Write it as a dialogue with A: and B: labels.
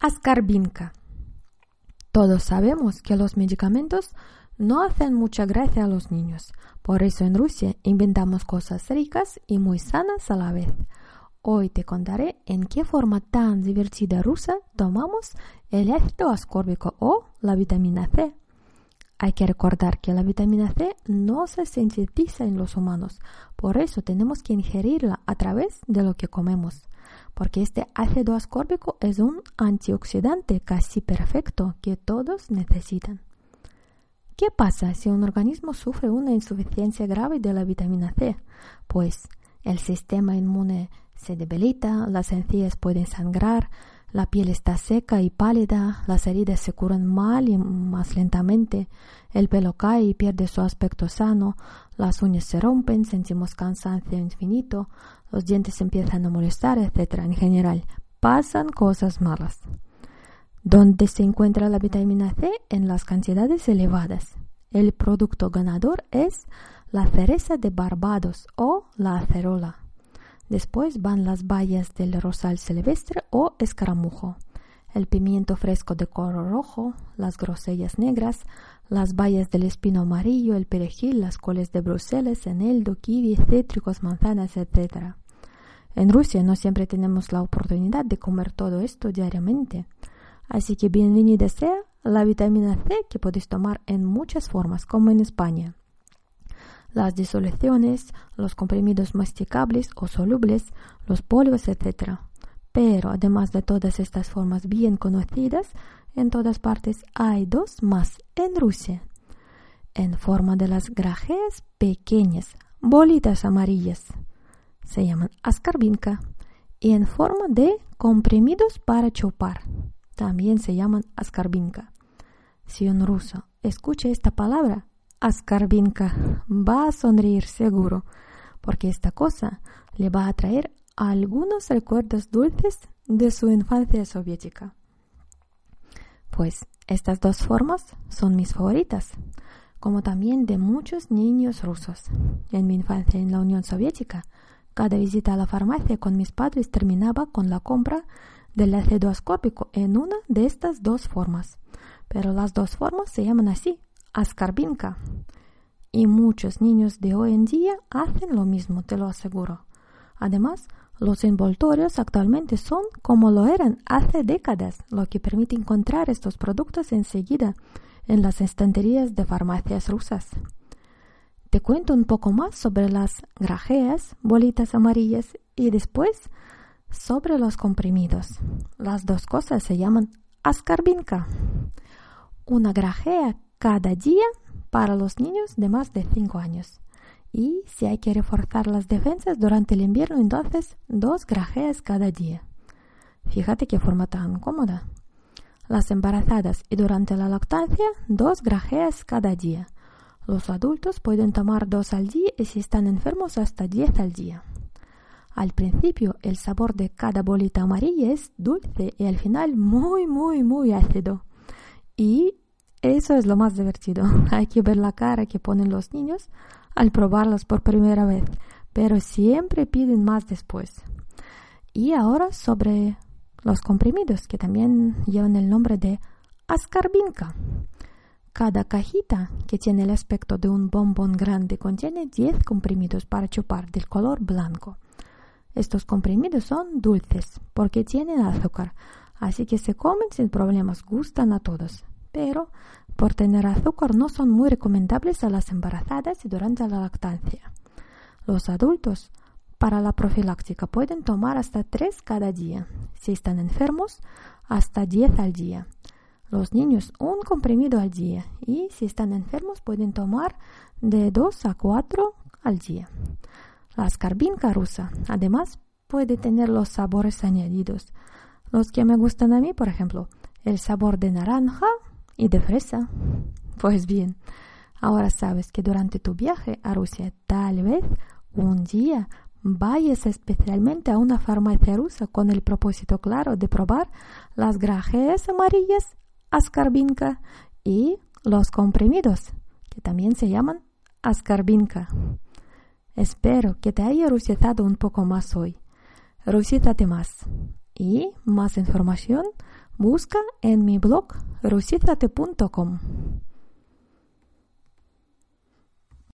A: Ascarbinca. Todos sabemos que los medicamentos no hacen mucha gracia a los niños. Por eso en Rusia inventamos cosas ricas y muy sanas a la vez. Hoy te contaré en qué forma tan divertida rusa tomamos el ácido ascórbico o la vitamina C. Hay que recordar que la vitamina C no se sintetiza en los humanos, por eso tenemos que ingerirla a través de lo que comemos porque este ácido ascórbico es un antioxidante casi perfecto que todos necesitan. ¿Qué pasa si un organismo sufre una insuficiencia grave de la vitamina C? Pues el sistema inmune se debilita, las encías pueden sangrar, la piel está seca y pálida, las heridas se curan mal y más lentamente, el pelo cae y pierde su aspecto sano, las uñas se rompen, sentimos cansancio infinito, los dientes empiezan a molestar, etc. En general, pasan cosas malas. ¿Dónde se encuentra la vitamina C? En las cantidades elevadas. El producto ganador es la cereza de Barbados o la acerola. Después van las bayas del rosal silvestre o escaramujo, el pimiento fresco de color rojo, las grosellas negras, las bayas del espino amarillo, el perejil, las coles de Bruselas, eneldo, kiwi, cítricos, manzanas, etc. En Rusia no siempre tenemos la oportunidad de comer todo esto diariamente. Así que bienvenida sea la vitamina C que podéis tomar en muchas formas, como en España. Las disoluciones, los comprimidos masticables o solubles, los polvos, etc. Pero además de todas estas formas bien conocidas, en todas partes hay dos más en Rusia. En forma de las grajeas pequeñas, bolitas amarillas. Se llaman ascarbinca. Y en forma de comprimidos para chupar. También se llaman ascarbinca. Si un ruso escucha esta palabra, ascarbinca, va a sonreír seguro, porque esta cosa le va a traer algunos recuerdos dulces de su infancia soviética. Pues estas dos formas son mis favoritas, como también de muchos niños rusos. En mi infancia en la Unión Soviética, cada visita a la farmacia con mis padres terminaba con la compra del ácido ascórbico en una de estas dos formas. Pero las dos formas se llaman así, ascarbinca. Y muchos niños de hoy en día hacen lo mismo, te lo aseguro. Además, los envoltorios actualmente son como lo eran hace décadas, lo que permite encontrar estos productos enseguida en las estanterías de farmacias rusas. Te cuento un poco más sobre las grajeas, bolitas amarillas, y después sobre los comprimidos. Las dos cosas se llaman ascarbinca. Una grajea cada día para los niños de más de 5 años. Y si hay que reforzar las defensas durante el invierno, entonces dos grajeas cada día. Fíjate qué forma tan cómoda. Las embarazadas y durante la lactancia, dos grajeas cada día. Los adultos pueden tomar dos al día y si están enfermos hasta diez al día. Al principio el sabor de cada bolita amarilla es dulce y al final muy, muy, muy ácido. Y eso es lo más divertido. Hay que ver la cara que ponen los niños al probarlas por primera vez, pero siempre piden más después. Y ahora sobre los comprimidos que también llevan el nombre de ascarbinca. Cada cajita que tiene el aspecto de un bombón grande contiene 10 comprimidos para chupar del color blanco. Estos comprimidos son dulces porque tienen azúcar, así que se comen sin problemas, gustan a todos. Pero por tener azúcar no son muy recomendables a las embarazadas y durante la lactancia. Los adultos para la profiláctica pueden tomar hasta 3 cada día. Si están enfermos, hasta 10 al día. Los niños un comprimido al día y si están enfermos pueden tomar de 2 a 4 al día. La escarbinca rusa además puede tener los sabores añadidos. Los que me gustan a mí, por ejemplo, el sabor de naranja y de fresa. Pues bien, ahora sabes que durante tu viaje a Rusia tal vez un día vayas especialmente a una farmacia rusa con el propósito claro de probar las grajeas amarillas, ascarbinca y los comprimidos, que también se llaman ascarbinca. Espero que te haya rusizado un poco más hoy. Rusízate más. Y más información busca en mi blog rusízate.com.